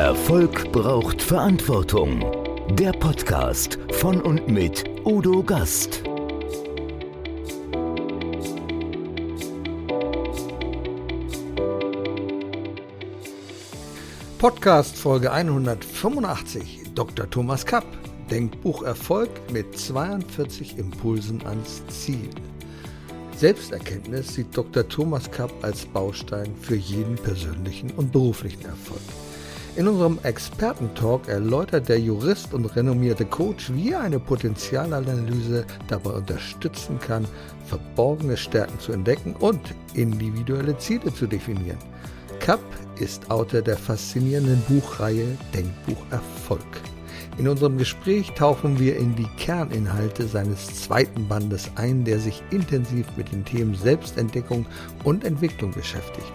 Erfolg braucht Verantwortung. Der Podcast von und mit Udo Gast. Podcast Folge 185. Dr. Thomas Kapp. Denkbuch Erfolg mit 42 Impulsen ans Ziel. Selbsterkenntnis sieht Dr. Thomas Kapp als Baustein für jeden persönlichen und beruflichen Erfolg. In unserem Expertentalk erläutert der Jurist und renommierte Coach, wie er eine Potenzialanalyse dabei unterstützen kann, verborgene Stärken zu entdecken und individuelle Ziele zu definieren. Kapp ist Autor der faszinierenden Buchreihe Denkbuch Erfolg. In unserem Gespräch tauchen wir in die Kerninhalte seines zweiten Bandes ein, der sich intensiv mit den Themen Selbstentdeckung und Entwicklung beschäftigt.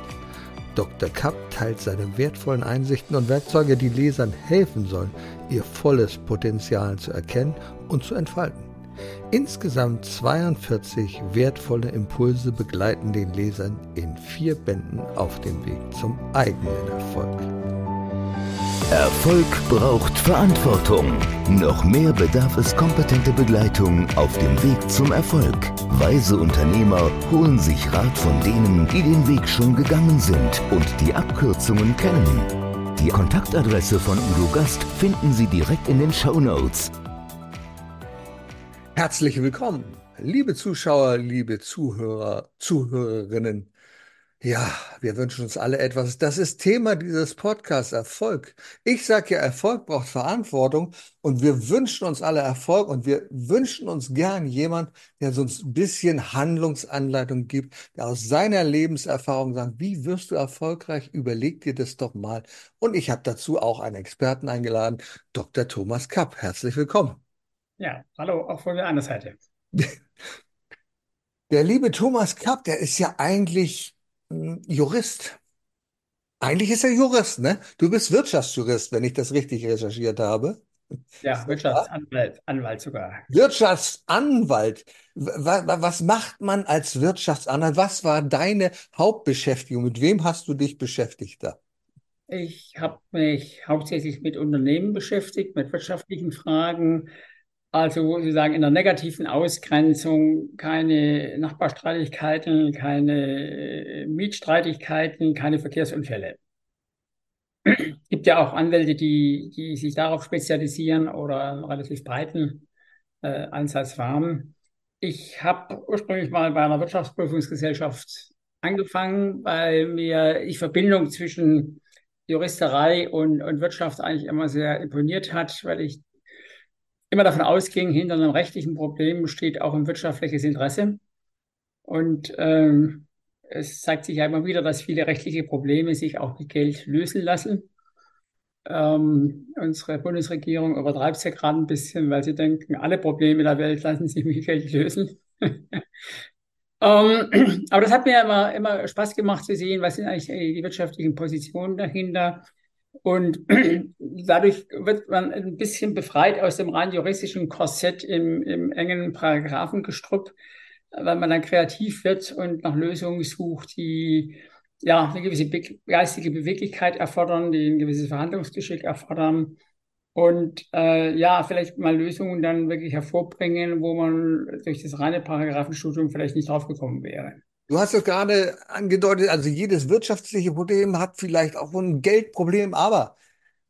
Dr. Kapp teilt seine wertvollen Einsichten und Werkzeuge, die Lesern helfen sollen, ihr volles Potenzial zu erkennen und zu entfalten. Insgesamt 42 wertvolle Impulse begleiten den Lesern in vier Bänden auf dem Weg zum eigenen Erfolg. Erfolg braucht Verantwortung. Noch mehr bedarf es kompetente Begleitung auf dem Weg zum Erfolg. Weise Unternehmer holen sich Rat von denen, die den Weg schon gegangen sind und die Abkürzungen kennen. Die Kontaktadresse von Udo Gast finden Sie direkt in den Show Notes. Herzlich willkommen, liebe Zuschauer, liebe Zuhörer, Zuhörerinnen. Ja, wir wünschen uns alle etwas. Das ist Thema dieses Podcasts, Erfolg. Ich sage ja, Erfolg braucht Verantwortung und wir wünschen uns alle Erfolg und wir wünschen uns gern jemand, der uns ein bisschen Handlungsanleitung gibt, der aus seiner Lebenserfahrung sagt, wie wirst du erfolgreich? Überleg dir das doch mal. Und ich habe dazu auch einen Experten eingeladen, Dr. Thomas Kapp. Herzlich willkommen. Ja, hallo, auch von der anderen Seite. Der liebe Thomas Kapp, der ist ja eigentlich Jurist. Eigentlich ist er Jurist, ne? Du bist Wirtschaftsjurist, wenn ich das richtig recherchiert habe. Ja, Wirtschaftsanwalt, Anwalt sogar. Wirtschaftsanwalt. Was macht man als Wirtschaftsanwalt? Was war deine Hauptbeschäftigung? Mit wem hast du dich beschäftigt da? Ich habe mich hauptsächlich mit Unternehmen beschäftigt, mit wirtschaftlichen Fragen, also sozusagen in der negativen Ausgrenzung keine Nachbarstreitigkeiten, keine äh, Mietstreitigkeiten, keine Verkehrsunfälle. Es gibt ja auch Anwälte, die, die sich darauf spezialisieren oder einen relativ breiten äh, Einsatz haben. Ich habe ursprünglich mal bei einer Wirtschaftsprüfungsgesellschaft angefangen, weil mir die Verbindung zwischen Juristerei und, und Wirtschaft eigentlich immer sehr imponiert hat, weil ich immer davon ausging, hinter einem rechtlichen Problem steht auch ein wirtschaftliches Interesse. Und ähm, es zeigt sich ja immer wieder, dass viele rechtliche Probleme sich auch mit Geld lösen lassen. Ähm, unsere Bundesregierung übertreibt es ja gerade ein bisschen, weil sie denken, alle Probleme der Welt lassen sich mit Geld lösen. ähm, aber das hat mir immer, immer Spaß gemacht zu sehen, was sind eigentlich die wirtschaftlichen Positionen dahinter und dadurch wird man ein bisschen befreit aus dem rein juristischen Korsett im, im engen Paragraphengestrüpp, weil man dann kreativ wird und nach Lösungen sucht, die ja eine gewisse geistige Beweglichkeit erfordern, die ein gewisses Verhandlungsgeschick erfordern und äh, ja, vielleicht mal Lösungen dann wirklich hervorbringen, wo man durch das reine Paragraphenstudium vielleicht nicht draufgekommen wäre. Du hast es gerade angedeutet, also jedes wirtschaftliche Problem hat vielleicht auch ein Geldproblem, aber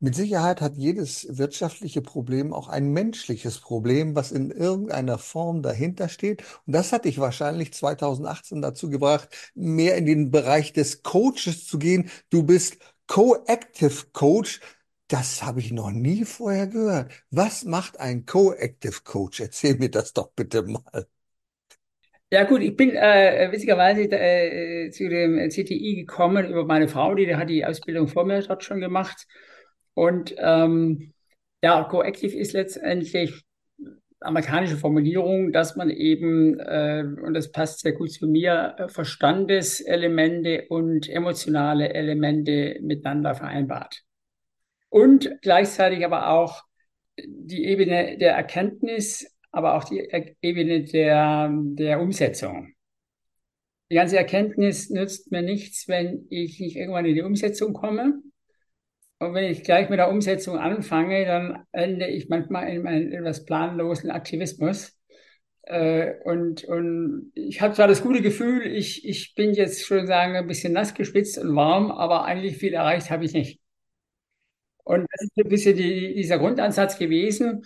mit Sicherheit hat jedes wirtschaftliche Problem auch ein menschliches Problem, was in irgendeiner Form dahinter steht. Und das hat dich wahrscheinlich 2018 dazu gebracht, mehr in den Bereich des Coaches zu gehen. Du bist Co-Active Coach. Das habe ich noch nie vorher gehört. Was macht ein Co-Active Coach? Erzähl mir das doch bitte mal. Ja gut, ich bin äh, witzigerweise äh, zu dem CTI gekommen über meine Frau, die, die hat die Ausbildung vor mir dort schon gemacht. Und ähm, ja, Coactive ist letztendlich amerikanische Formulierung, dass man eben, äh, und das passt sehr gut zu mir, Verstandeselemente und emotionale Elemente miteinander vereinbart. Und gleichzeitig aber auch die Ebene der Erkenntnis aber auch die Ebene der, der Umsetzung. Die ganze Erkenntnis nützt mir nichts, wenn ich nicht irgendwann in die Umsetzung komme. Und wenn ich gleich mit der Umsetzung anfange, dann ende ich manchmal in meinen etwas planlosen Aktivismus. Äh, und, und ich habe zwar das gute Gefühl, ich, ich bin jetzt schon sagen ein bisschen nass gespitzt und warm, aber eigentlich viel erreicht habe ich nicht. Und das ist ein bisschen die, dieser Grundansatz gewesen.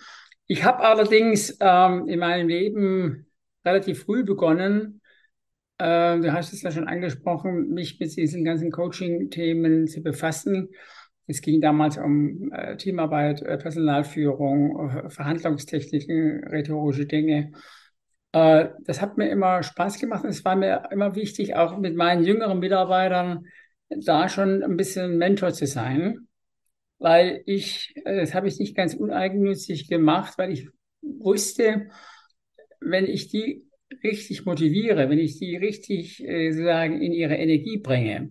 Ich habe allerdings ähm, in meinem Leben relativ früh begonnen, äh, du hast es ja schon angesprochen, mich mit diesen ganzen Coaching-Themen zu befassen. Es ging damals um äh, Teamarbeit, äh, Personalführung, äh, Verhandlungstechniken, rhetorische Dinge. Äh, das hat mir immer Spaß gemacht und es war mir immer wichtig, auch mit meinen jüngeren Mitarbeitern da schon ein bisschen Mentor zu sein weil ich, äh, das habe ich nicht ganz uneigennützig gemacht, weil ich wusste, wenn ich die richtig motiviere, wenn ich die richtig äh, sozusagen in ihre Energie bringe,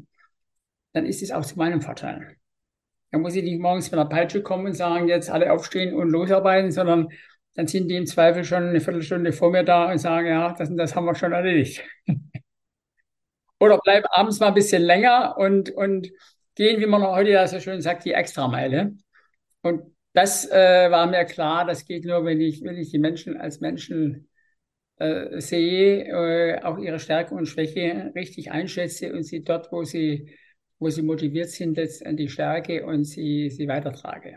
dann ist es auch zu meinem Vorteil. Da muss ich nicht morgens mit einer Peitsche kommen und sagen, jetzt alle aufstehen und losarbeiten, sondern dann sind die im Zweifel schon eine Viertelstunde vor mir da und sagen, ja, das das haben wir schon erledigt. Oder bleiben abends mal ein bisschen länger und, und gehen, wie man heute ja so schön sagt, die Extrameile. Und das äh, war mir klar, das geht nur, wenn ich, wenn ich die Menschen als Menschen äh, sehe, äh, auch ihre Stärke und Schwäche richtig einschätze und sie dort, wo sie, wo sie motiviert sind, letztendlich stärke und sie, sie weitertrage.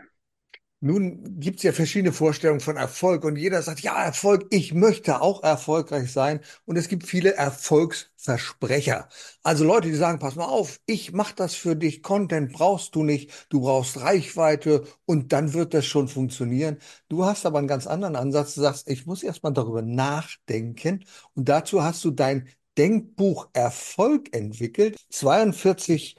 Nun gibt es ja verschiedene Vorstellungen von Erfolg und jeder sagt, ja, Erfolg, ich möchte auch erfolgreich sein. Und es gibt viele Erfolgsversprecher. Also Leute, die sagen, pass mal auf, ich mache das für dich, Content brauchst du nicht, du brauchst Reichweite und dann wird das schon funktionieren. Du hast aber einen ganz anderen Ansatz, du sagst, ich muss erstmal darüber nachdenken und dazu hast du dein Denkbuch Erfolg entwickelt. 42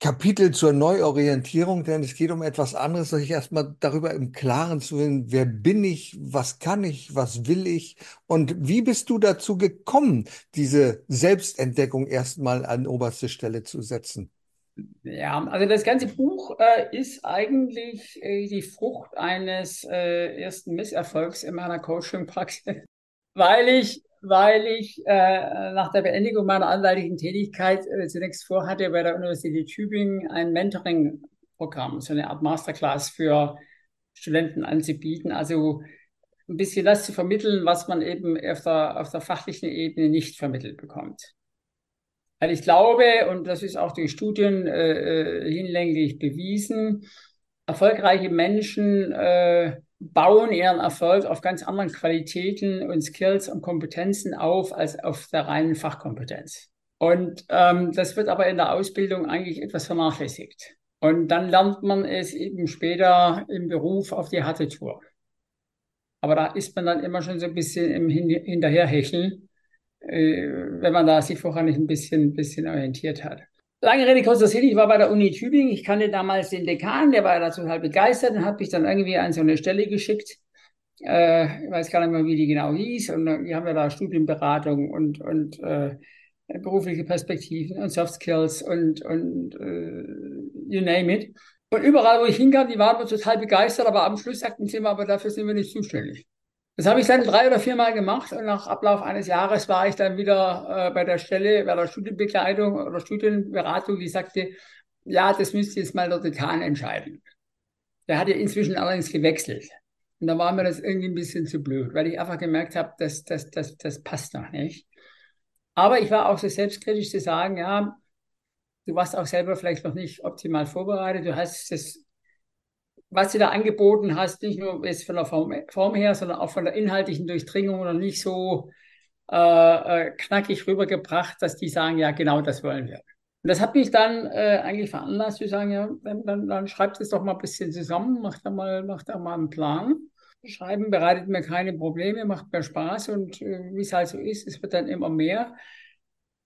Kapitel zur Neuorientierung, denn es geht um etwas anderes, sich erstmal darüber im Klaren zu werden, wer bin ich, was kann ich, was will ich und wie bist du dazu gekommen, diese Selbstentdeckung erstmal an oberste Stelle zu setzen? Ja, also das ganze Buch äh, ist eigentlich äh, die Frucht eines äh, ersten Misserfolgs in meiner Coaching-Praxis, weil ich weil ich äh, nach der Beendigung meiner anwaltlichen Tätigkeit äh, zunächst vorhatte, bei der Universität Tübingen ein Mentoring-Programm, so eine Art Masterclass für Studenten anzubieten. Also ein bisschen das zu vermitteln, was man eben auf der, auf der fachlichen Ebene nicht vermittelt bekommt. Weil ich glaube, und das ist auch durch Studien äh, äh hinlänglich bewiesen, erfolgreiche Menschen äh, bauen ihren Erfolg auf ganz anderen Qualitäten und Skills und Kompetenzen auf als auf der reinen Fachkompetenz. Und ähm, das wird aber in der Ausbildung eigentlich etwas vernachlässigt. Und dann lernt man es eben später im Beruf auf die harte Tour. Aber da ist man dann immer schon so ein bisschen im Hin Hinterherhecheln, äh, wenn man da sich vorher nicht ein bisschen, bisschen orientiert hat. Lange Rede, kurzer Sinn, ich war bei der Uni Tübingen, ich kannte damals den Dekan, der war da total begeistert und hat mich dann irgendwie an so eine Stelle geschickt. Äh, ich weiß gar nicht mehr, wie die genau hieß. Und die haben ja da Studienberatung und, und äh, berufliche Perspektiven und Soft Skills und, und äh, you name it. Und überall, wo ich hinkam, die waren total begeistert, aber am Schluss sagten sie mir, aber dafür sind wir nicht zuständig. Das habe ich dann drei oder viermal gemacht und nach Ablauf eines Jahres war ich dann wieder äh, bei der Stelle, bei der Studienbekleidung oder Studienberatung, die sagte, ja, das müsste jetzt mal der Dekan entscheiden. Der hat ja inzwischen allerdings gewechselt. Und da war mir das irgendwie ein bisschen zu blöd, weil ich einfach gemerkt habe, das, das, das, das passt noch nicht. Aber ich war auch so selbstkritisch zu sagen, ja, du warst auch selber vielleicht noch nicht optimal vorbereitet. Du hast das was du da angeboten hast, nicht nur jetzt von der Form, Form her, sondern auch von der inhaltlichen Durchdringung noch nicht so äh, äh, knackig rübergebracht, dass die sagen, ja, genau das wollen wir. Und das hat mich dann äh, eigentlich veranlasst zu sagen, ja, dann, dann, dann schreibt es doch mal ein bisschen zusammen, macht da mal, macht da mal einen Plan. Schreiben bereitet mir keine Probleme, macht mir Spaß und äh, wie es halt so ist, es wird dann immer mehr.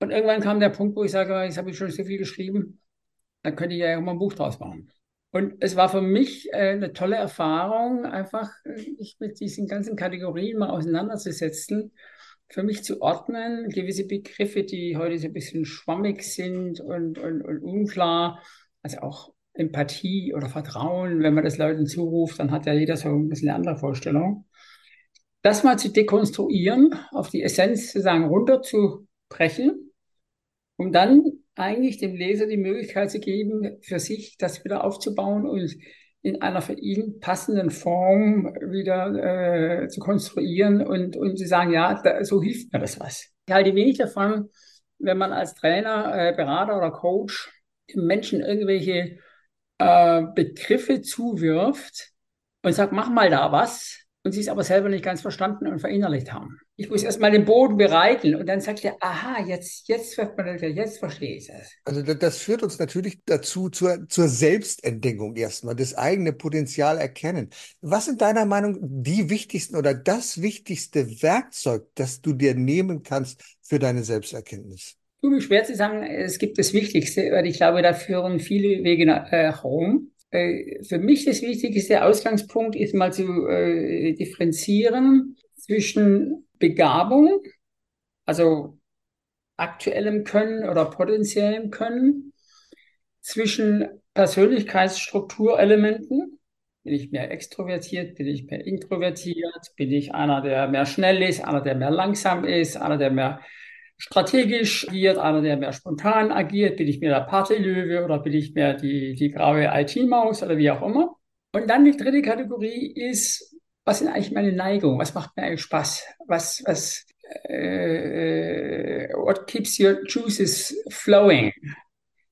Und irgendwann kam der Punkt, wo ich sage, jetzt habe ich schon so viel geschrieben, dann könnte ich ja auch mal ein Buch draus machen. Und es war für mich äh, eine tolle Erfahrung, einfach mich mit diesen ganzen Kategorien mal auseinanderzusetzen, für mich zu ordnen, gewisse Begriffe, die heute so ein bisschen schwammig sind und, und, und unklar, also auch Empathie oder Vertrauen, wenn man das Leuten zuruft, dann hat ja jeder so ein bisschen eine andere Vorstellung. Das mal zu dekonstruieren, auf die Essenz sozusagen runterzubrechen, um dann eigentlich dem Leser die Möglichkeit zu geben, für sich das wieder aufzubauen und in einer für ihn passenden Form wieder äh, zu konstruieren und, und zu sagen, ja, da, so hilft mir das was. Ich halte wenig davon, wenn man als Trainer, äh, Berater oder Coach dem Menschen irgendwelche äh, Begriffe zuwirft und sagt, mach mal da was, und sie es aber selber nicht ganz verstanden und verinnerlicht haben. Ich muss erstmal den Boden bereiten und dann sagt er, aha, jetzt, jetzt jetzt verstehe ich es. Also das führt uns natürlich dazu, zur, zur Selbstentdeckung erstmal, das eigene Potenzial erkennen. Was sind deiner Meinung die wichtigsten oder das wichtigste Werkzeug, das du dir nehmen kannst für deine Selbsterkenntnis? Tut mir schwer zu sagen, es gibt das Wichtigste, weil ich glaube, da führen viele Wege nach äh, Rom. Äh, für mich das wichtigste Ausgangspunkt ist mal zu äh, differenzieren zwischen Begabung, also aktuellem Können oder potenziellem Können, zwischen Persönlichkeitsstrukturelementen. Bin ich mehr extrovertiert? Bin ich mehr introvertiert? Bin ich einer, der mehr schnell ist, einer, der mehr langsam ist, einer, der mehr strategisch agiert, einer, der mehr spontan agiert, bin ich mehr der Partylöwe oder bin ich mehr die, die graue IT-Maus oder wie auch immer. Und dann die dritte Kategorie ist, was sind eigentlich meine Neigungen? Was macht mir eigentlich Spaß? Was, was, äh, what keeps your juices flowing?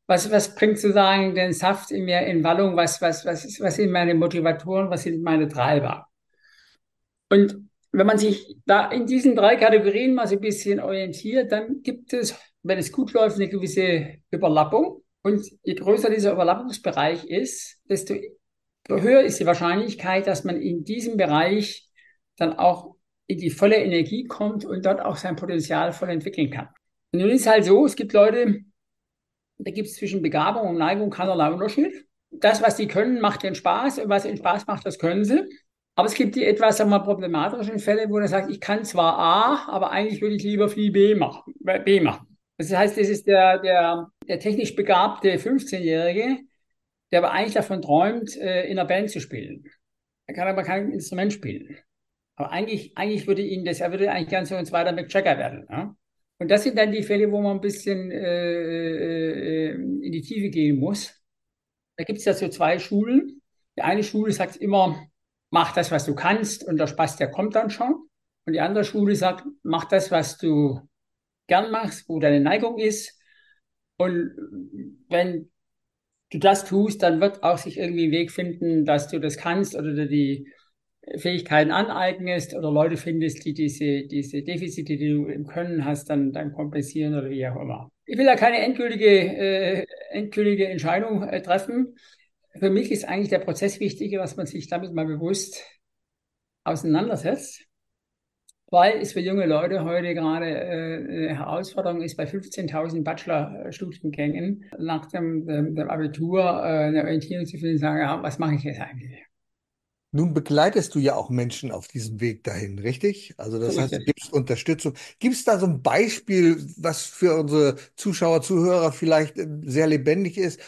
Was, was bringt sozusagen den Saft in mir in Wallung? Was, was, was, was sind meine Motivatoren? Was sind meine Treiber? Und wenn man sich da in diesen drei Kategorien mal so ein bisschen orientiert, dann gibt es, wenn es gut läuft, eine gewisse Überlappung. Und je größer dieser Überlappungsbereich ist, desto höher ist die Wahrscheinlichkeit, dass man in diesem Bereich dann auch in die volle Energie kommt und dort auch sein Potenzial voll entwickeln kann. Und nun ist halt so, es gibt Leute, da gibt es zwischen Begabung und Neigung keinerlei Unterschied. Das, was sie können, macht ihnen Spaß und was ihnen Spaß macht, das können sie. Aber es gibt die etwas sagen wir, problematischen Fälle, wo er sagt, ich kann zwar A, aber eigentlich würde ich lieber viel B machen. B machen. Das heißt, das ist der, der, der technisch begabte 15-Jährige, der aber eigentlich davon träumt, äh, in einer Band zu spielen. Er kann aber kein Instrument spielen. Aber eigentlich, eigentlich würde ihn das, er würde eigentlich gerne so ein zweiter McJagger werden. Ja? Und das sind dann die Fälle, wo man ein bisschen äh, äh in die Tiefe gehen muss. Da gibt es ja so zwei Schulen. Die eine Schule sagt immer, mach das, was du kannst und der Spaß, der kommt dann schon. Und die andere Schule sagt, mach das, was du gern machst, wo deine Neigung ist. Und wenn du das tust, dann wird auch sich irgendwie ein Weg finden, dass du das kannst oder du die Fähigkeiten aneignest oder Leute findest, die diese, diese Defizite, die du im Können hast, dann, dann kompensieren oder wie auch immer. Ich will da keine endgültige, äh, endgültige Entscheidung äh, treffen für mich ist eigentlich der Prozess wichtiger, dass man sich damit mal bewusst auseinandersetzt, weil es für junge Leute heute gerade äh, eine Herausforderung ist, bei 15.000 Bachelorstudiengängen nach dem, dem, dem Abitur äh, eine Orientierung zu finden und sagen, ja, was mache ich jetzt eigentlich? Nun begleitest du ja auch Menschen auf diesem Weg dahin, richtig? Also das heißt, du gibst Unterstützung. Gibt es da so ein Beispiel, was für unsere Zuschauer, Zuhörer vielleicht äh, sehr lebendig ist,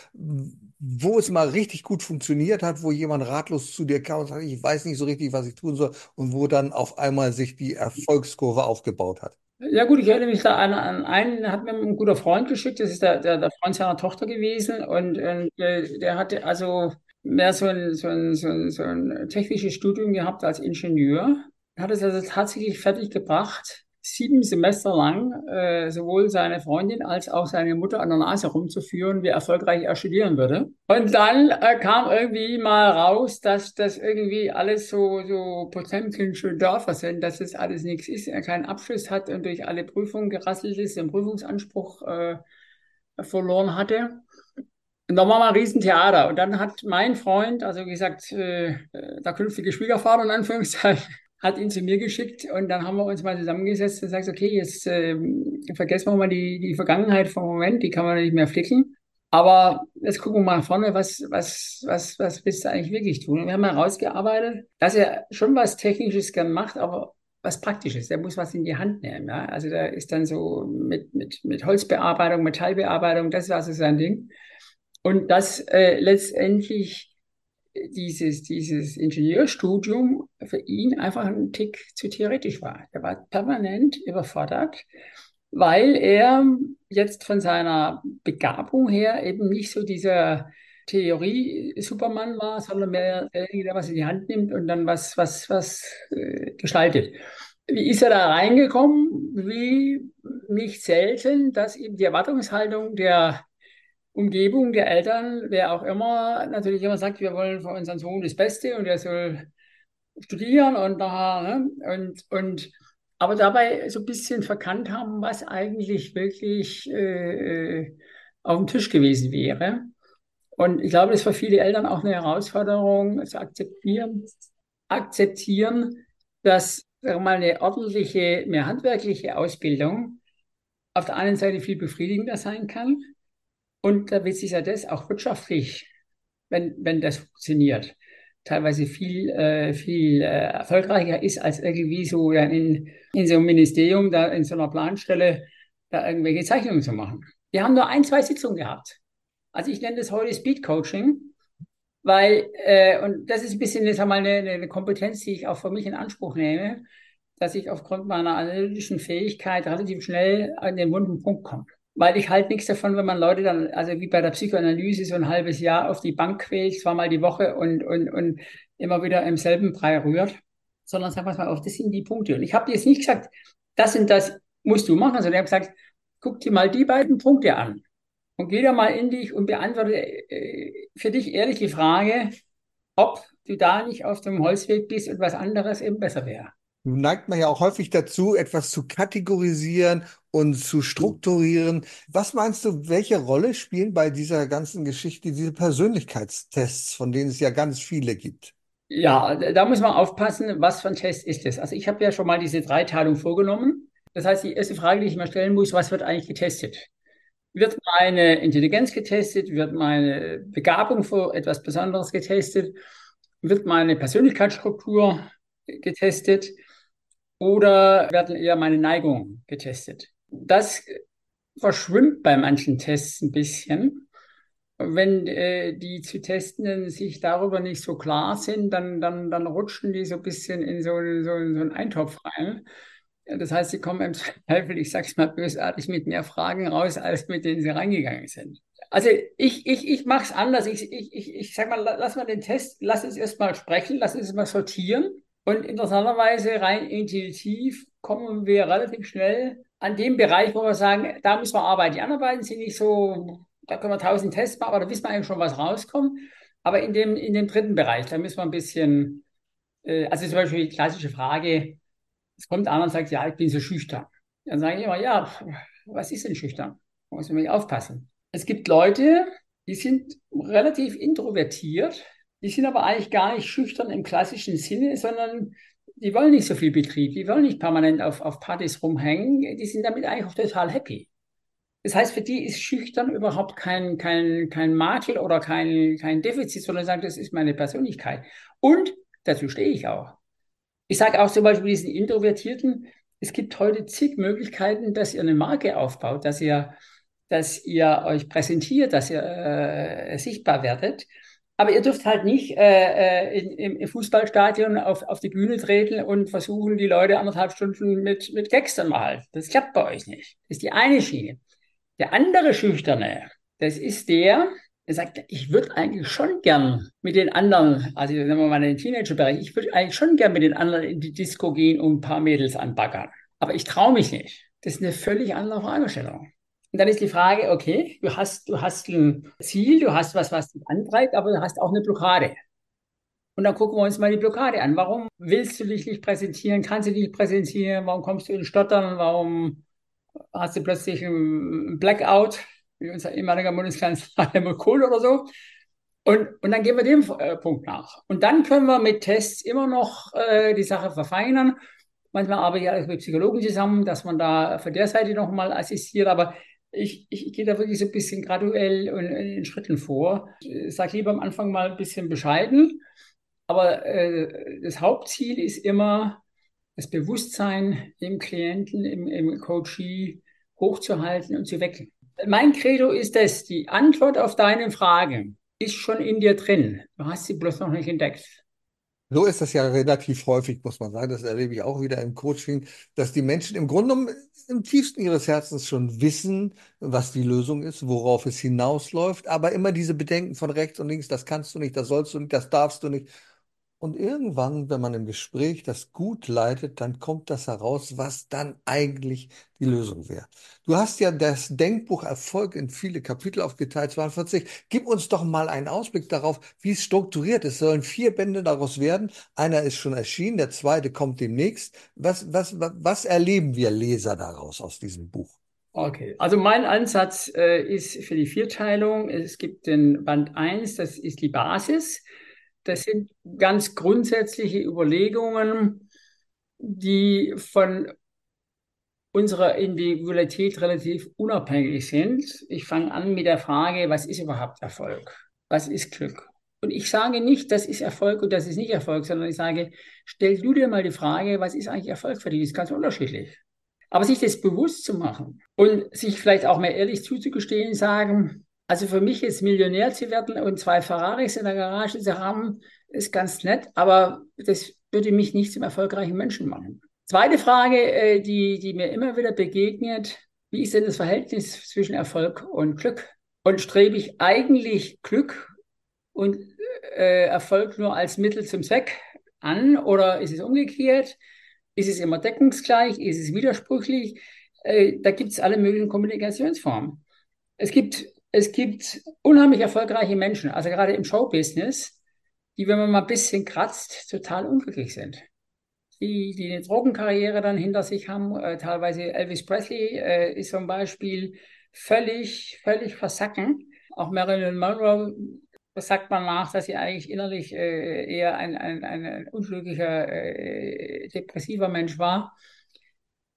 wo es mal richtig gut funktioniert hat, wo jemand ratlos zu dir kam und sagt, ich weiß nicht so richtig, was ich tun soll, und wo dann auf einmal sich die Erfolgskurve aufgebaut hat. Ja gut, ich erinnere mich da an, an einen, hat mir ein guter Freund geschickt, das ist der, der, der Freund seiner Tochter gewesen und, und äh, der hatte also mehr so ein, so, ein, so, ein, so ein technisches Studium gehabt als Ingenieur, hat es also tatsächlich fertig gebracht, sieben Semester lang äh, sowohl seine Freundin als auch seine Mutter an der Nase rumzuführen, wie erfolgreich er studieren würde. Und dann äh, kam irgendwie mal raus, dass das irgendwie alles so, so Potemkinsche Dörfer sind, dass das alles nichts ist, er keinen Abschluss hat und durch alle Prüfungen gerasselt ist, den Prüfungsanspruch äh, verloren hatte. Und da war mal ein Riesentheater. Und dann hat mein Freund, also gesagt, äh, der künftige Schwiegervater in Anführungszeichen, hat ihn zu mir geschickt und dann haben wir uns mal zusammengesetzt und gesagt, okay, jetzt äh, vergessen wir mal die, die Vergangenheit vom Moment, die kann man nicht mehr flicken. Aber jetzt gucken wir mal vorne, was, was, was, was willst du eigentlich wirklich tun? Und wir haben herausgearbeitet, dass er schon was Technisches gern macht, aber was Praktisches. Der muss was in die Hand nehmen. Ja? Also da ist dann so mit, mit, mit Holzbearbeitung, Metallbearbeitung, das war so sein Ding. Und das äh, letztendlich dieses, dieses Ingenieurstudium für ihn einfach ein Tick zu theoretisch war. Er war permanent überfordert weil er jetzt von seiner Begabung her eben nicht so dieser Theorie-Superman war, sondern mehr derjenige, der was in die Hand nimmt und dann was, was, was äh, gestaltet. Wie ist er da reingekommen? Wie nicht selten, dass ihm die Erwartungshaltung der Umgebung, der Eltern, wer auch immer, natürlich immer sagt, wir wollen für unseren Sohn das Beste und er soll studieren und nachher, ne? und, und aber dabei so ein bisschen verkannt haben, was eigentlich wirklich äh, auf dem Tisch gewesen wäre. Und ich glaube, das ist für viele Eltern auch eine Herausforderung, zu akzeptieren, akzeptieren, dass mal, eine ordentliche, mehr handwerkliche Ausbildung auf der einen Seite viel befriedigender sein kann. Und da wird sich ja das auch wirtschaftlich, wenn, wenn das funktioniert, teilweise viel, äh, viel äh, erfolgreicher ist, als irgendwie so in, in so einem Ministerium, da in so einer Planstelle, da irgendwelche Zeichnungen zu machen. Wir haben nur ein, zwei Sitzungen gehabt. Also ich nenne das heute Speed Coaching, weil, äh, und das ist ein bisschen jetzt einmal eine, eine Kompetenz, die ich auch für mich in Anspruch nehme, dass ich aufgrund meiner analytischen Fähigkeit relativ schnell an den wunden Punkt komme. Weil ich halt nichts davon, wenn man Leute dann, also wie bei der Psychoanalyse, so ein halbes Jahr auf die Bank quält, zweimal die Woche und, und, und immer wieder im selben Brei rührt, sondern wir mal auf, das sind die Punkte. Und ich habe jetzt nicht gesagt, das und das musst du machen, sondern ich habe gesagt, guck dir mal die beiden Punkte an und geh da mal in dich und beantworte äh, für dich ehrlich die Frage, ob du da nicht auf dem Holzweg bist und was anderes eben besser wäre. Nun neigt man ja auch häufig dazu, etwas zu kategorisieren und zu strukturieren. Was meinst du, welche Rolle spielen bei dieser ganzen Geschichte diese Persönlichkeitstests, von denen es ja ganz viele gibt? Ja, da muss man aufpassen, was für ein Test ist es. Also ich habe ja schon mal diese Dreiteilung vorgenommen. Das heißt, die erste Frage, die ich mir stellen muss, was wird eigentlich getestet? Wird meine Intelligenz getestet? Wird meine Begabung für etwas Besonderes getestet? Wird meine Persönlichkeitsstruktur getestet? Oder werden eher meine Neigungen getestet? Das verschwimmt bei manchen Tests ein bisschen. Wenn äh, die zu Testenden sich darüber nicht so klar sind, dann, dann, dann rutschen die so ein bisschen in so, so, so einen Eintopf rein. Das heißt, sie kommen im Zweifel, ich sage es mal bösartig, mit mehr Fragen raus, als mit denen sie reingegangen sind. Also ich, ich, ich mache es anders. Ich, ich, ich, ich sage mal, lass mal den Test, lass uns erstmal sprechen, lass uns mal sortieren. Und interessanterweise rein intuitiv kommen wir relativ schnell an dem Bereich, wo wir sagen, da müssen wir arbeiten. Die anderen beiden sind nicht so, da können wir tausend Tests machen, aber da wissen wir eigentlich schon, was rauskommt. Aber in dem, in dem dritten Bereich, da müssen wir ein bisschen, äh, also zum Beispiel die klassische Frage, es kommt einer und sagt, ja, ich bin so schüchtern. Dann sage ich immer, ja, was ist denn schüchtern? Da muss man aufpassen. Es gibt Leute, die sind relativ introvertiert, die sind aber eigentlich gar nicht schüchtern im klassischen Sinne, sondern die wollen nicht so viel Betrieb, die wollen nicht permanent auf, auf Partys rumhängen, die sind damit eigentlich auch total happy. Das heißt, für die ist schüchtern überhaupt kein, kein, kein Makel oder kein, kein Defizit, sondern sagen, das ist meine Persönlichkeit. Und dazu stehe ich auch. Ich sage auch zum Beispiel diesen Introvertierten, es gibt heute zig Möglichkeiten, dass ihr eine Marke aufbaut, dass ihr, dass ihr euch präsentiert, dass ihr äh, sichtbar werdet. Aber ihr dürft halt nicht äh, äh in, im Fußballstadion auf, auf die Bühne treten und versuchen, die Leute anderthalb Stunden mit, mit Gags zu malen. Das klappt bei euch nicht. Das ist die eine Schiene. Der andere Schüchterne, das ist der, er sagt, ich würde eigentlich schon gern mit den anderen, also nehmen wir mal den Teenager-Bereich, ich würde eigentlich schon gern mit den anderen in die Disco gehen und ein paar Mädels anbaggern. Aber ich traue mich nicht. Das ist eine völlig andere Fragestellung. Und dann ist die Frage, okay, du hast, du hast ein Ziel, du hast was, was dich antreibt, aber du hast auch eine Blockade. Und dann gucken wir uns mal die Blockade an. Warum willst du dich nicht präsentieren? Kannst du dich nicht präsentieren? Warum kommst du in Stottern? Warum hast du plötzlich ein Blackout? wie unser ehemaliger Bundeskanzler Helmut Kohl oder so. Und, und dann gehen wir dem äh, Punkt nach. Und dann können wir mit Tests immer noch äh, die Sache verfeinern. Manchmal arbeite ich auch mit Psychologen zusammen, dass man da von der Seite nochmal assistiert. Aber ich, ich, ich gehe da wirklich so ein bisschen graduell und in Schritten vor. Sage lieber am Anfang mal ein bisschen bescheiden. Aber äh, das Hauptziel ist immer, das Bewusstsein im Klienten, im, im Coachee hochzuhalten und zu wecken. Mein Credo ist es, die Antwort auf deine Frage ist schon in dir drin. Du hast sie bloß noch nicht entdeckt. So ist das ja relativ häufig, muss man sagen. Das erlebe ich auch wieder im Coaching, dass die Menschen im Grunde genommen im tiefsten ihres Herzens schon wissen, was die Lösung ist, worauf es hinausläuft, aber immer diese Bedenken von rechts und links, das kannst du nicht, das sollst du nicht, das darfst du nicht. Und irgendwann, wenn man im Gespräch das gut leitet, dann kommt das heraus, was dann eigentlich die Lösung wäre. Du hast ja das Denkbuch Erfolg in viele Kapitel aufgeteilt, 42. Gib uns doch mal einen Ausblick darauf, wie es strukturiert ist. Es sollen vier Bände daraus werden. Einer ist schon erschienen, der zweite kommt demnächst. Was, was, was, erleben wir Leser daraus aus diesem Buch? Okay, also mein Ansatz äh, ist für die Vierteilung. Es gibt den Band 1, das ist die Basis. Das sind ganz grundsätzliche Überlegungen, die von unserer Individualität relativ unabhängig sind. Ich fange an mit der Frage, was ist überhaupt Erfolg? Was ist Glück? Und ich sage nicht, das ist Erfolg und das ist nicht Erfolg, sondern ich sage, stell du dir mal die Frage, was ist eigentlich Erfolg für dich? Das ist ganz unterschiedlich. Aber sich das bewusst zu machen und sich vielleicht auch mal ehrlich zuzugestehen, sagen, also für mich ist Millionär zu werden und zwei Ferraris in der Garage zu haben, ist ganz nett, aber das würde mich nicht zum erfolgreichen Menschen machen. Zweite Frage, äh, die, die mir immer wieder begegnet, wie ist denn das Verhältnis zwischen Erfolg und Glück? Und strebe ich eigentlich Glück und äh, Erfolg nur als Mittel zum Zweck an oder ist es umgekehrt? Ist es immer deckungsgleich? Ist es widersprüchlich? Äh, da gibt es alle möglichen Kommunikationsformen. Es gibt es gibt unheimlich erfolgreiche Menschen, also gerade im Showbusiness, die, wenn man mal ein bisschen kratzt, total unglücklich sind. Die, die eine Drogenkarriere dann hinter sich haben, äh, teilweise Elvis Presley äh, ist zum Beispiel völlig, völlig versacken. Auch Marilyn Monroe sagt man nach, dass sie eigentlich innerlich äh, eher ein, ein, ein unglücklicher, äh, depressiver Mensch war.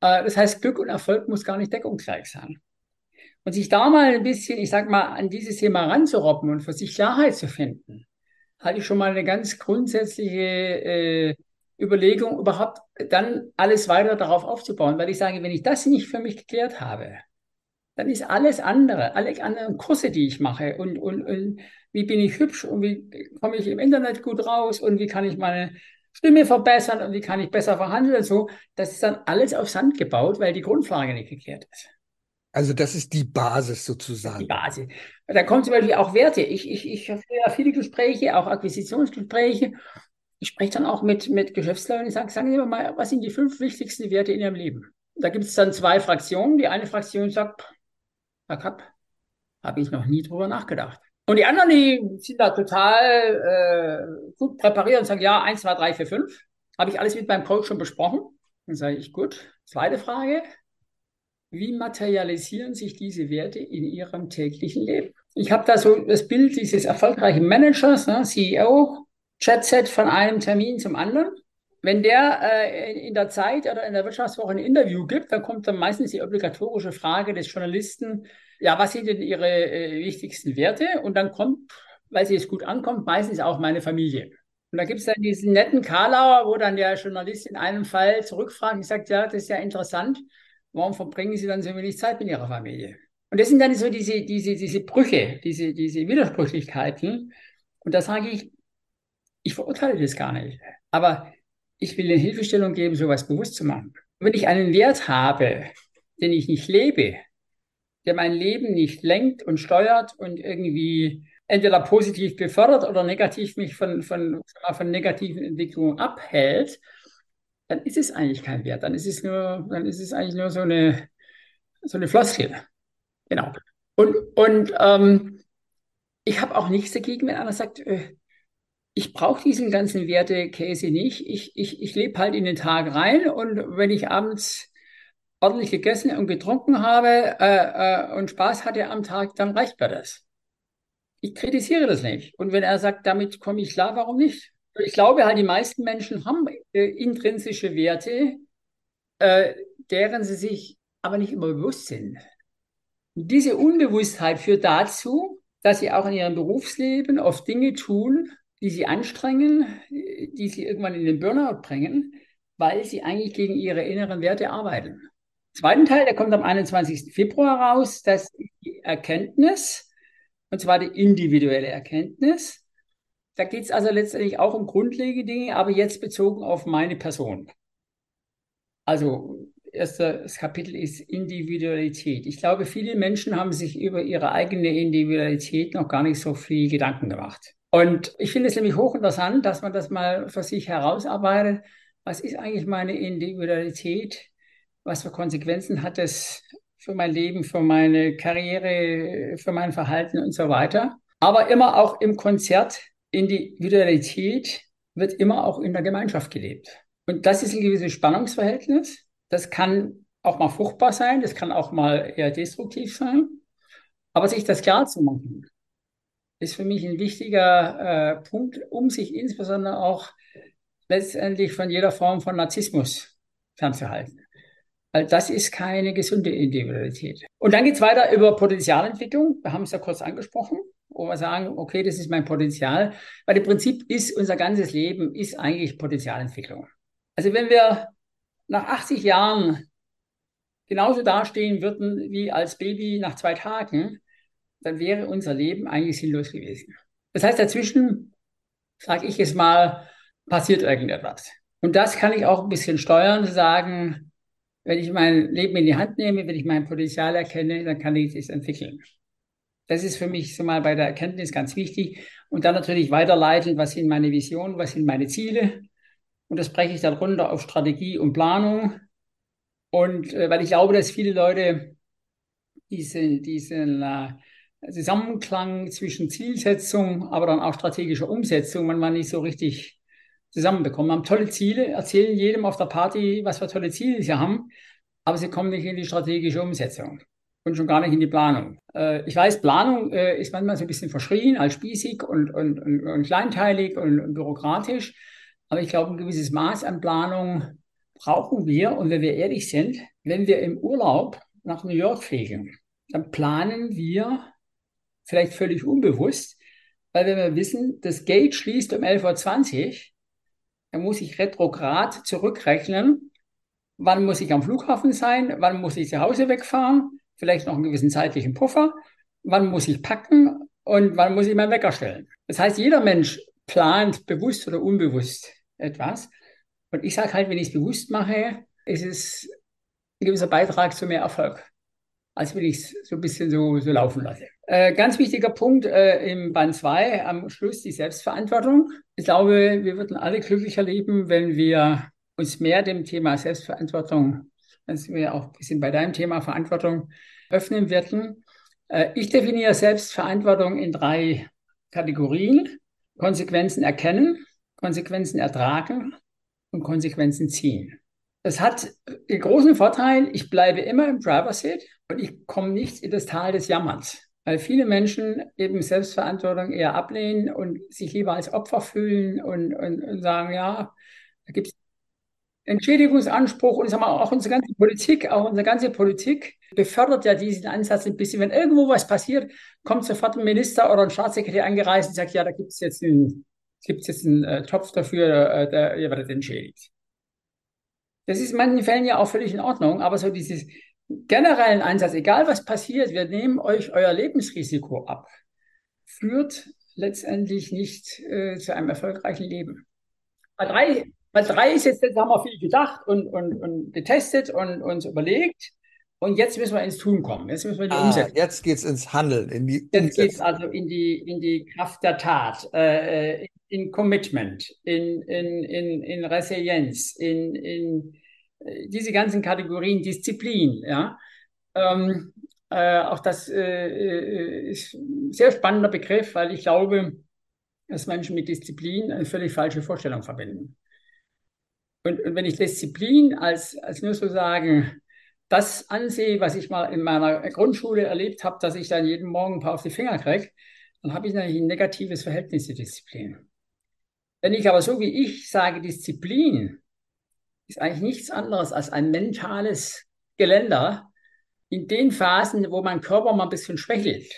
Äh, das heißt, Glück und Erfolg muss gar nicht deckungsgleich sein. Und sich da mal ein bisschen, ich sag mal, an dieses Thema ranzuroppen und für sich Klarheit zu finden, halte ich schon mal eine ganz grundsätzliche äh, Überlegung, überhaupt dann alles weiter darauf aufzubauen. Weil ich sage, wenn ich das nicht für mich geklärt habe, dann ist alles andere, alle anderen Kurse, die ich mache und, und, und wie bin ich hübsch und wie komme ich im Internet gut raus und wie kann ich meine Stimme verbessern und wie kann ich besser verhandeln, so, das ist dann alles auf Sand gebaut, weil die Grundlage nicht geklärt ist. Also das ist die Basis sozusagen. Die Basis. Da kommt zum Beispiel auch Werte. Ich, ich, ich habe ja viele Gespräche, auch Akquisitionsgespräche. Ich spreche dann auch mit, mit Geschäftsleuten und sage, sagen Sie mir mal, was sind die fünf wichtigsten Werte in Ihrem Leben? Da gibt es dann zwei Fraktionen. Die eine Fraktion sagt, Herr Kapp, habe ich noch nie drüber nachgedacht. Und die anderen, die sind da total äh, gut präpariert und sagen, ja, eins, zwei, drei, vier, fünf. Habe ich alles mit meinem Coach schon besprochen. Dann sage ich, gut. Zweite Frage, wie materialisieren sich diese Werte in Ihrem täglichen Leben? Ich habe da so das Bild dieses erfolgreichen Managers, ne, CEO, Chatset von einem Termin zum anderen. Wenn der äh, in der Zeit oder in der Wirtschaftswoche ein Interview gibt, dann kommt dann meistens die obligatorische Frage des Journalisten, ja, was sind denn Ihre äh, wichtigsten Werte? Und dann kommt, weil sie es gut ankommt, meistens auch meine Familie. Und da gibt es dann diesen netten Karlauer, wo dann der Journalist in einem Fall zurückfragt und sagt, ja, das ist ja interessant warum verbringen Sie dann so wenig Zeit mit Ihrer Familie? Und das sind dann so diese, diese, diese Brüche, diese, diese Widersprüchlichkeiten. Und da sage ich, ich verurteile das gar nicht. Aber ich will eine Hilfestellung geben, sowas bewusst zu machen. Und wenn ich einen Wert habe, den ich nicht lebe, der mein Leben nicht lenkt und steuert und irgendwie entweder positiv befördert oder negativ mich von, von, von negativen Entwicklungen abhält, dann ist es eigentlich kein Wert. Dann ist es nur, dann ist es eigentlich nur so eine, so eine Floskel. Genau. Und, und ähm, ich habe auch nichts dagegen, wenn einer sagt, äh, ich brauche diesen ganzen Wertekäse nicht. Ich, ich, ich lebe halt in den Tag rein und wenn ich abends ordentlich gegessen und getrunken habe äh, äh, und Spaß hatte am Tag, dann reicht mir das. Ich kritisiere das nicht. Und wenn er sagt, damit komme ich klar, warum nicht? Ich glaube halt, die meisten Menschen haben äh, intrinsische Werte, äh, deren sie sich aber nicht immer bewusst sind. Und diese Unbewusstheit führt dazu, dass sie auch in ihrem Berufsleben oft Dinge tun, die sie anstrengen, die sie irgendwann in den Burnout bringen, weil sie eigentlich gegen ihre inneren Werte arbeiten. Zweiten Teil, der kommt am 21. Februar raus, das ist die Erkenntnis, und zwar die individuelle Erkenntnis, Da geht es also letztendlich auch um grundlegende Dinge, aber jetzt bezogen auf meine Person. Also, erstes Kapitel ist Individualität. Ich glaube, viele Menschen haben sich über ihre eigene Individualität noch gar nicht so viel Gedanken gemacht. Und ich finde es nämlich hochinteressant, dass man das mal für sich herausarbeitet. Was ist eigentlich meine Individualität? Was für Konsequenzen hat es für mein Leben, für meine Karriere, für mein Verhalten und so weiter? Aber immer auch im Konzert. Individualität wird immer auch in der Gemeinschaft gelebt. Und das ist ein gewisses Spannungsverhältnis. Das kann auch mal fruchtbar sein, das kann auch mal eher destruktiv sein. Aber sich das klar zu machen, ist für mich ein wichtiger äh, Punkt, um sich insbesondere auch letztendlich von jeder Form von Narzissmus fernzuhalten. Weil das ist keine gesunde Individualität. Und dann geht es weiter über Potenzialentwicklung. Wir haben es ja kurz angesprochen, wo wir sagen, okay, das ist mein Potenzial. Weil im Prinzip ist unser ganzes Leben ist eigentlich Potenzialentwicklung. Also wenn wir nach 80 Jahren genauso dastehen würden wie als Baby nach zwei Tagen, dann wäre unser Leben eigentlich sinnlos gewesen. Das heißt, dazwischen, sage ich es mal, passiert irgendetwas. Und das kann ich auch ein bisschen steuern, sagen, wenn ich mein Leben in die Hand nehme, wenn ich mein Potenzial erkenne, dann kann ich es entwickeln. Das ist für mich so mal bei der Erkenntnis ganz wichtig. Und dann natürlich weiterleiten, was sind meine Visionen, was sind meine Ziele. Und das breche ich dann runter auf Strategie und Planung. Und äh, weil ich glaube, dass viele Leute diesen, diesen äh, Zusammenklang zwischen Zielsetzung, aber dann auch strategischer Umsetzung manchmal nicht so richtig zusammenbekommen. Haben tolle Ziele, erzählen jedem auf der Party, was für tolle Ziele sie haben, aber sie kommen nicht in die strategische Umsetzung und schon gar nicht in die Planung. Äh, ich weiß, Planung äh, ist manchmal so ein bisschen verschrien als spießig und, und, und, und kleinteilig und, und bürokratisch, aber ich glaube, ein gewisses Maß an Planung brauchen wir. Und wenn wir ehrlich sind, wenn wir im Urlaub nach New York fliegen, dann planen wir vielleicht völlig unbewusst, weil wenn wir wissen, das Gate schließt um 11.20 Uhr, dann muss ich retrograd zurückrechnen, wann muss ich am Flughafen sein, wann muss ich zu Hause wegfahren, vielleicht noch einen gewissen zeitlichen Puffer, wann muss ich packen und wann muss ich meinen Wecker stellen. Das heißt, jeder Mensch plant bewusst oder unbewusst etwas. Und ich sage halt, wenn ich es bewusst mache, ist es ein gewisser Beitrag zu mehr Erfolg, als wenn ich es so ein bisschen so, so laufen lasse. Äh, ganz wichtiger Punkt äh, im Band 2 am Schluss die Selbstverantwortung. Ich glaube, wir würden alle glücklicher leben, wenn wir uns mehr dem Thema Selbstverantwortung, als wir auch ein bisschen bei deinem Thema Verantwortung öffnen werden. Äh, ich definiere Selbstverantwortung in drei Kategorien. Konsequenzen erkennen, Konsequenzen ertragen und Konsequenzen ziehen. Das hat den großen Vorteil, ich bleibe immer im Driver Seat und ich komme nicht in das Tal des Jammerns weil viele Menschen eben Selbstverantwortung eher ablehnen und sich lieber als Opfer fühlen und, und, und sagen, ja, da gibt es Entschädigungsanspruch und sagen wir, auch unsere ganze Politik, auch unsere ganze Politik befördert ja diesen Ansatz ein bisschen. Wenn irgendwo was passiert, kommt sofort ein Minister oder ein Staatssekretär angereist und sagt, ja, da gibt es jetzt einen, gibt's jetzt einen äh, Topf dafür, äh, der, der wird entschädigt. Das ist in manchen Fällen ja auch völlig in Ordnung, aber so dieses generellen Einsatz, egal was passiert, wir nehmen euch euer Lebensrisiko ab, führt letztendlich nicht äh, zu einem erfolgreichen Leben. Bei drei, bei drei ist jetzt, jetzt haben wir viel gedacht und, und, und getestet und uns überlegt. Und jetzt müssen wir ins Tun kommen. Jetzt müssen wir die ah, umsetzen. Jetzt geht es ins Handeln, in die Jetzt geht es also in die, in die Kraft der Tat, äh, äh, in Commitment, in, in, in, in Resilienz, in, in diese ganzen Kategorien, Disziplin, ja, ähm, äh, auch das äh, äh, ist ein sehr spannender Begriff, weil ich glaube, dass Menschen mit Disziplin eine völlig falsche Vorstellung verbinden. Und, und wenn ich Disziplin als, als nur so sagen, das ansehe, was ich mal in meiner Grundschule erlebt habe, dass ich dann jeden Morgen ein paar auf die Finger kriege, dann habe ich natürlich ein negatives Verhältnis zur Disziplin. Wenn ich aber so wie ich sage, Disziplin ist eigentlich nichts anderes als ein mentales Geländer in den Phasen, wo mein Körper mal ein bisschen schwächelt.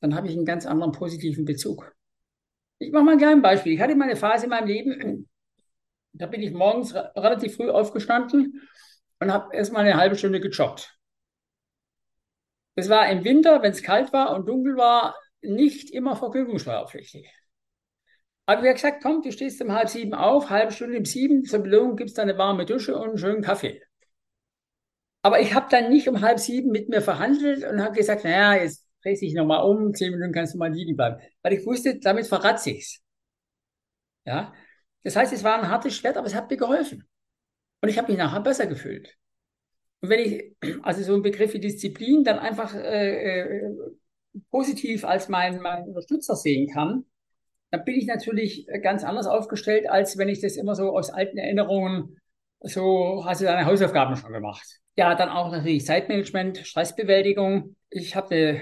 Dann habe ich einen ganz anderen positiven Bezug. Ich mache mal ein kleines Beispiel. Ich hatte mal eine Phase in meinem Leben, da bin ich morgens relativ früh aufgestanden und habe erstmal eine halbe Stunde gejoggt. Das war im Winter, wenn es kalt war und dunkel war, nicht immer vergnügungssteuerpflichtig. habe ich gesagt, komm, du stehst um halb sieben auf, halbe Stunde um sieben, zur Belohnung gibt es eine warme Dusche und einen schönen Kaffee. Aber ich habe dann nicht um halb sieben mit mir verhandelt und habe gesagt, naja, jetzt dreh dich nochmal um, zehn Minuten kannst du mal liegen bleiben. Weil ich wusste, damit verratze ich's. Ja. Das heißt, es war ein hartes Schwert, aber es hat mir geholfen. Und ich habe mich nachher besser gefühlt. Und wenn ich, also so ein Begriff wie Disziplin, dann einfach äh, äh, positiv als mein, mein Unterstützer sehen kann, dann bin ich natürlich ganz anders aufgestellt, als wenn ich das immer so aus alten Erinnerungen, so hast du deine Hausaufgaben schon gemacht. Ja, dann auch natürlich Zeitmanagement, Stressbewältigung. Ich habe,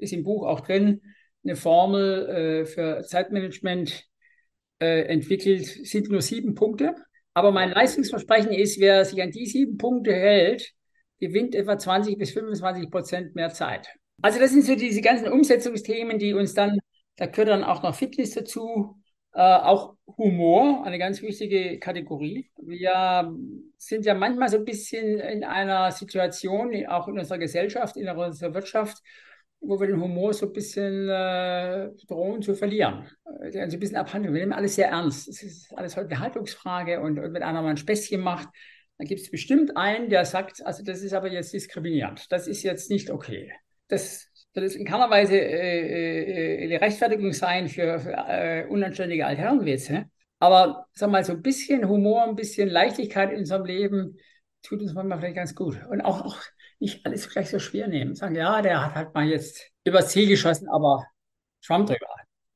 ist im Buch auch drin, eine Formel äh, für Zeitmanagement äh, entwickelt, sind nur sieben Punkte. Aber mein Leistungsversprechen ist, wer sich an die sieben Punkte hält, gewinnt etwa 20 bis 25 Prozent mehr Zeit. Also das sind so diese ganzen Umsetzungsthemen, die uns dann, da gehört dann auch noch Fitness dazu, äh, auch Humor, eine ganz wichtige Kategorie. Wir sind ja manchmal so ein bisschen in einer Situation, auch in unserer Gesellschaft, in unserer Wirtschaft, wo wir den Humor so ein bisschen äh, drohen zu verlieren. Äh, so ein bisschen abhandeln. Wir nehmen alles sehr ernst. Es ist alles heute eine Haltungsfrage und, und wenn einer mal ein Späßchen macht, dann gibt es bestimmt einen, der sagt, also das ist aber jetzt diskriminierend. Das ist jetzt nicht okay. Das soll es in keiner Weise äh, äh, eine Rechtfertigung sein für, für äh, unanständige Altherrenwitze. Aber sag mal, so ein bisschen Humor, ein bisschen Leichtigkeit in unserem Leben tut uns manchmal vielleicht ganz gut. Und auch, auch nicht alles gleich so schwer nehmen. Sagen, ja, der hat halt mal jetzt übers Ziel geschossen, aber Schwamm drüber.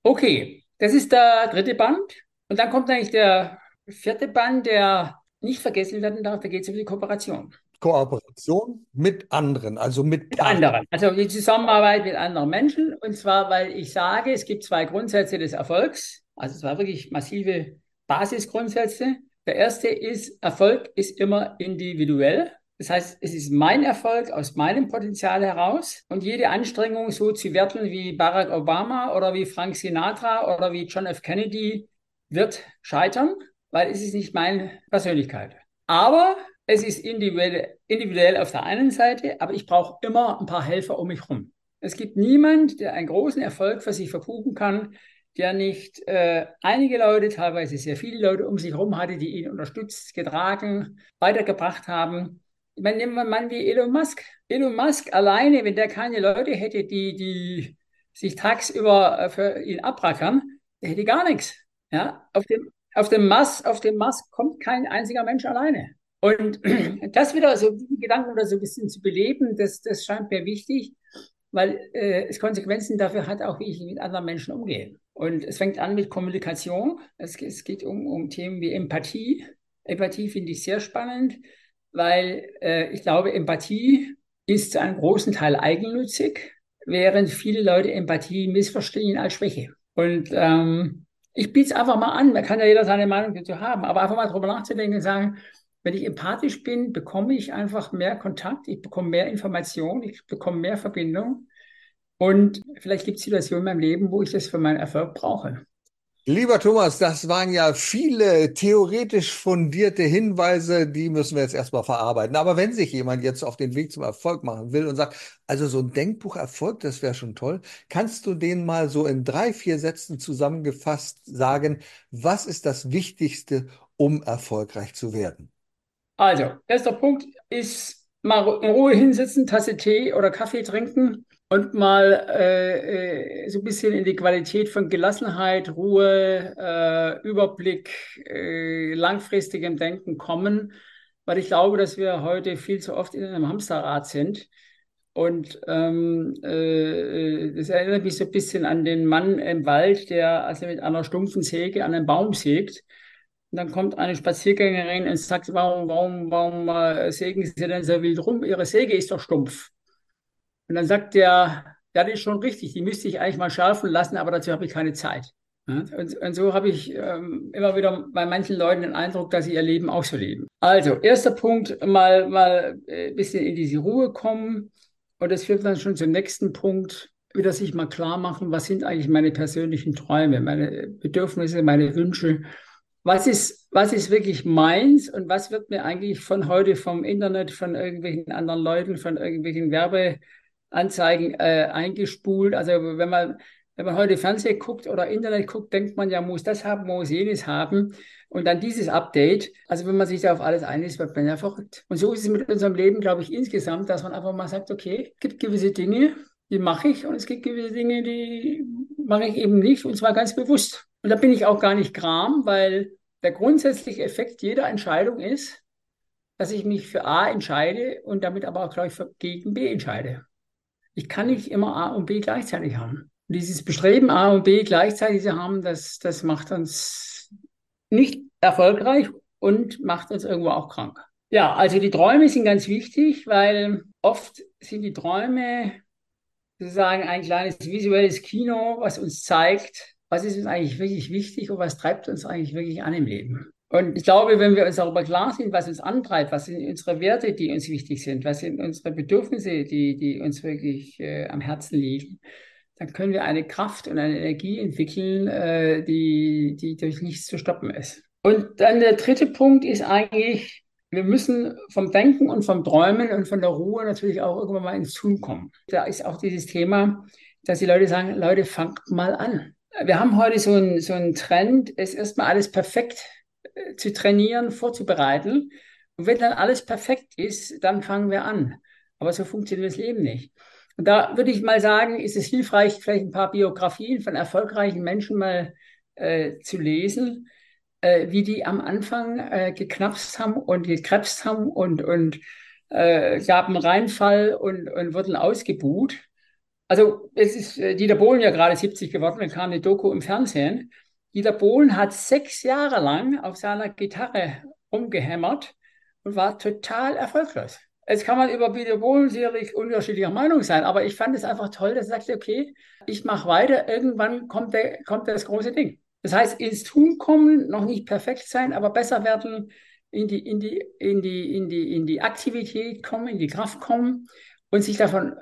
Okay, das ist der dritte Band. Und dann kommt eigentlich der vierte Band, der nicht vergessen werden darf, da geht es um die Kooperation. Kooperation mit anderen, also mit, mit anderen. Also die Zusammenarbeit mit anderen Menschen. Und zwar, weil ich sage, es gibt zwei Grundsätze des Erfolgs. Also es war wirklich massive Basisgrundsätze. Der erste ist, Erfolg ist immer individuell. Das heißt, es ist mein Erfolg aus meinem Potenzial heraus und jede Anstrengung so zu werten wie Barack Obama oder wie Frank Sinatra oder wie John F. Kennedy wird scheitern, weil es ist nicht meine Persönlichkeit. Aber es ist individuell, individuell auf der einen Seite, aber ich brauche immer ein paar Helfer um mich herum. Es gibt niemand, der einen großen Erfolg für sich verbuchen kann, der nicht äh, einige Leute, teilweise sehr viele Leute um sich herum hatte, die ihn unterstützt, getragen, weitergebracht haben nehmen wir einen Mann wie Elon Musk. Elon Musk alleine, wenn der keine Leute hätte, die, die sich tagsüber äh, für ihn abrackern, der hätte gar nichts. Ja, auf dem, auf dem Mars, auf dem Mars kommt kein einziger Mensch alleine. Und das wieder so, die Gedanken oder so ein bisschen zu beleben, das, das scheint mir wichtig, weil äh, es Konsequenzen dafür hat, auch wie ich mit anderen Menschen umgehe. Und es fängt an mit Kommunikation. Es, es geht um, um Themen wie Empathie. Empathie finde ich sehr spannend weil äh, ich glaube, Empathie ist zu einem großen Teil eigennützig, während viele Leute Empathie missverstehen als Schwäche. Und ähm, ich biete es einfach mal an, man kann ja jeder seine Meinung dazu haben, aber einfach mal drüber nachzudenken und sagen, wenn ich empathisch bin, bekomme ich einfach mehr Kontakt, ich bekomme mehr Information, ich bekomme mehr Verbindung. Und vielleicht gibt es Situationen in meinem Leben, wo ich das für meinen Erfolg brauche. Lieber Thomas, das waren ja viele theoretisch fundierte Hinweise, die müssen wir jetzt erstmal verarbeiten. Aber wenn sich jemand jetzt auf den Weg zum Erfolg machen will und sagt, also so ein Denkbuch Erfolg, das wäre schon toll, kannst du den mal so in drei, vier Sätzen zusammengefasst sagen, was ist das Wichtigste, um erfolgreich zu werden? Also, erster Punkt ist mal in Ruhe hinsitzen, Tasse Tee oder Kaffee trinken und mal äh, äh, so ein bisschen in die Qualität von Gelassenheit, Ruhe, äh, Überblick, äh, langfristigem Denken kommen, weil ich glaube, dass wir heute viel zu oft in einem Hamsterrad sind. Und ähm, äh, das erinnert mich so ein bisschen an den Mann im Wald, der also mit einer stumpfen Säge an einem Baum sägt. Und dann kommt eine Spaziergängerin und sagt, warum, warum, warum äh, sägen Sie denn so wild rum? Ihre Säge ist doch stumpf. Und dann sagt der, ja, das ist schon richtig, die müsste ich eigentlich mal schärfen lassen, aber dazu habe ich keine Zeit. Und, und so habe ich ähm, immer wieder bei manchen Leuten den Eindruck, dass sie ihr Leben auch so leben. Also, erster Punkt, mal, mal ein äh, bisschen in diese Ruhe kommen. Und das führt dann schon zum nächsten Punkt, wieder sich mal klar machen, was sind eigentlich meine persönlichen Träume, meine Bedürfnisse, meine Wünsche. Was ist, was ist wirklich meins und was wird mir eigentlich von heute vom Internet, von irgendwelchen anderen Leuten, von irgendwelchen Werbe, Anzeigen äh, eingespult. Also wenn man Wenn man heute Fernsehen guckt oder Internet guckt, denkt man ja, muss das haben, muss jenes haben. Und dann dieses Update. Also wenn man sich da auf alles einlässt, wird man ja verrückt. Und so ist es mit unserem Leben, glaube ich, insgesamt, dass man einfach mal sagt, okay, es gibt gewisse Dinge, die mache ich und es gibt gewisse Dinge, die mache ich eben nicht und zwar ganz bewusst. Und da bin ich auch gar nicht gram, weil der grundsätzliche Effekt jeder Entscheidung ist, dass ich mich für A entscheide und damit aber auch gleich gegen B entscheide. Ich kann nicht immer A und B gleichzeitig haben. Und dieses Bestreben, A und B gleichzeitig zu haben, das, das macht uns nicht erfolgreich und macht uns irgendwo auch krank. Ja, also die Träume sind ganz wichtig, weil oft sind die Träume sozusagen ein kleines visuelles Kino, was uns zeigt, was ist uns eigentlich wirklich wichtig und was treibt uns eigentlich wirklich an im Leben. Und ich glaube, wenn wir uns darüber klar sind, was uns antreibt, was sind unsere Werte, die uns wichtig sind, was sind unsere Bedürfnisse, die, die uns wirklich äh, am Herzen liegen, dann können wir eine Kraft und eine Energie entwickeln, äh, die, die durch nichts zu stoppen ist. Und dann der dritte Punkt ist eigentlich, wir müssen vom Denken und vom Träumen und von der Ruhe natürlich auch irgendwann mal ins Tun kommen. Da ist auch dieses Thema, dass die Leute sagen, Leute, fangt mal an. Wir haben heute so einen so einen Trend, es erstmal alles perfekt zu trainieren, vorzubereiten. Und wenn dann alles perfekt ist, dann fangen wir an. Aber so funktioniert das Leben nicht. Und da würde ich mal sagen, ist es hilfreich, vielleicht ein paar Biografien von erfolgreichen Menschen mal äh, zu lesen äh, wie die am Anfang äh, geknapst haben und gekrebst haben und, und äh, gab einen Reinfall und, und wurden ausgebuht. Also es ist äh, Dieter Bohlen ja gerade 70 geworden, dann kam eine Doku im Fernsehen. Dieter Bohlen hat sechs Jahre lang auf seiner Gitarre rumgehämmert und war total erfolglos. Jetzt kann man über Dieter Bohlen sicherlich unterschiedlicher Meinung sein, aber ich fand es einfach toll, dass er sagte, okay, ich mache weiter, irgendwann kommt, der, kommt das große Ding. Das heißt, ins Tun kommen, noch nicht perfekt sein, aber besser werden, in die, in die, in die, in die, in die Aktivität kommen, in die Kraft kommen und sich davon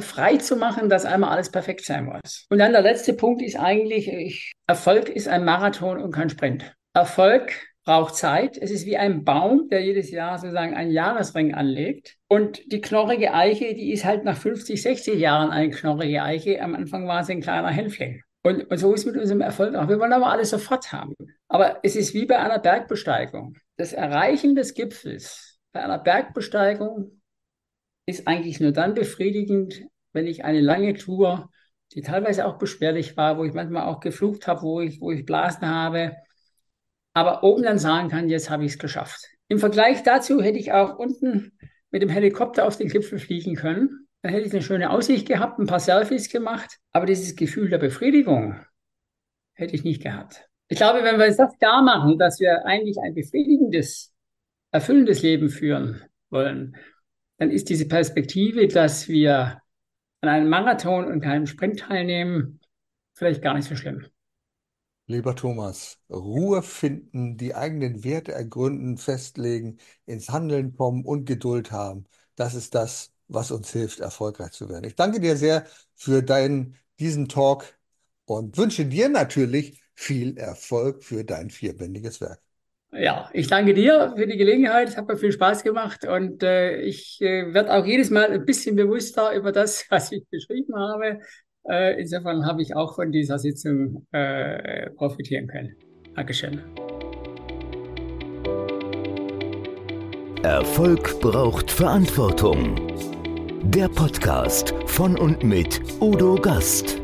frei zu machen, dass einmal alles perfekt sein muss. Und dann der letzte Punkt ist eigentlich, ich, Erfolg ist ein Marathon und kein Sprint. Erfolg braucht Zeit. Es ist wie ein Baum, der jedes Jahr sozusagen einen Jahresring anlegt. Und die knorrige Eiche, die ist halt nach 50, 60 Jahren eine knorrige Eiche. Am Anfang war sie ein kleiner Hänfling. Und, und so ist mit unserem Erfolg auch. Wir wollen aber alles sofort haben. Aber es ist wie bei einer Bergbesteigung. Das Erreichen des Gipfels bei einer Bergbesteigung ist eigentlich nur dann befriedigend, wenn ich eine lange Tour, die teilweise auch beschwerlich war, wo ich manchmal auch geflucht habe, wo ich, wo ich Blasen habe, aber oben dann sagen kann, jetzt habe ich es geschafft. Im Vergleich dazu hätte ich auch unten mit dem Helikopter auf den Gipfel fliegen können dann hätte ich eine schöne Aussicht gehabt, ein paar Selfies gemacht, aber dieses Gefühl der Befriedigung hätte ich nicht gehabt. Ich glaube, wenn wir uns das klar machen, dass wir eigentlich ein befriedigendes, erfüllendes Leben führen wollen, dann ist diese Perspektive, dass wir an einem Marathon und keinem Sprint teilnehmen, vielleicht gar nicht so schlimm. Lieber Thomas, Ruhe finden, die eigenen Werte ergründen, festlegen, ins Handeln kommen und Geduld haben. Das ist das, was uns hilft, erfolgreich zu werden. Ich danke dir sehr für deinen, diesen Talk und wünsche dir natürlich viel Erfolg für dein vierbändiges Werk. Ja, ich danke dir für die Gelegenheit. Es hat mir viel Spaß gemacht und äh, ich äh, werde auch jedes Mal ein bisschen bewusster über das, was ich geschrieben habe. Äh, insofern habe ich auch von dieser Sitzung äh, profitieren können. Dankeschön. Erfolg braucht Verantwortung. Der Podcast von und mit Udo Gast.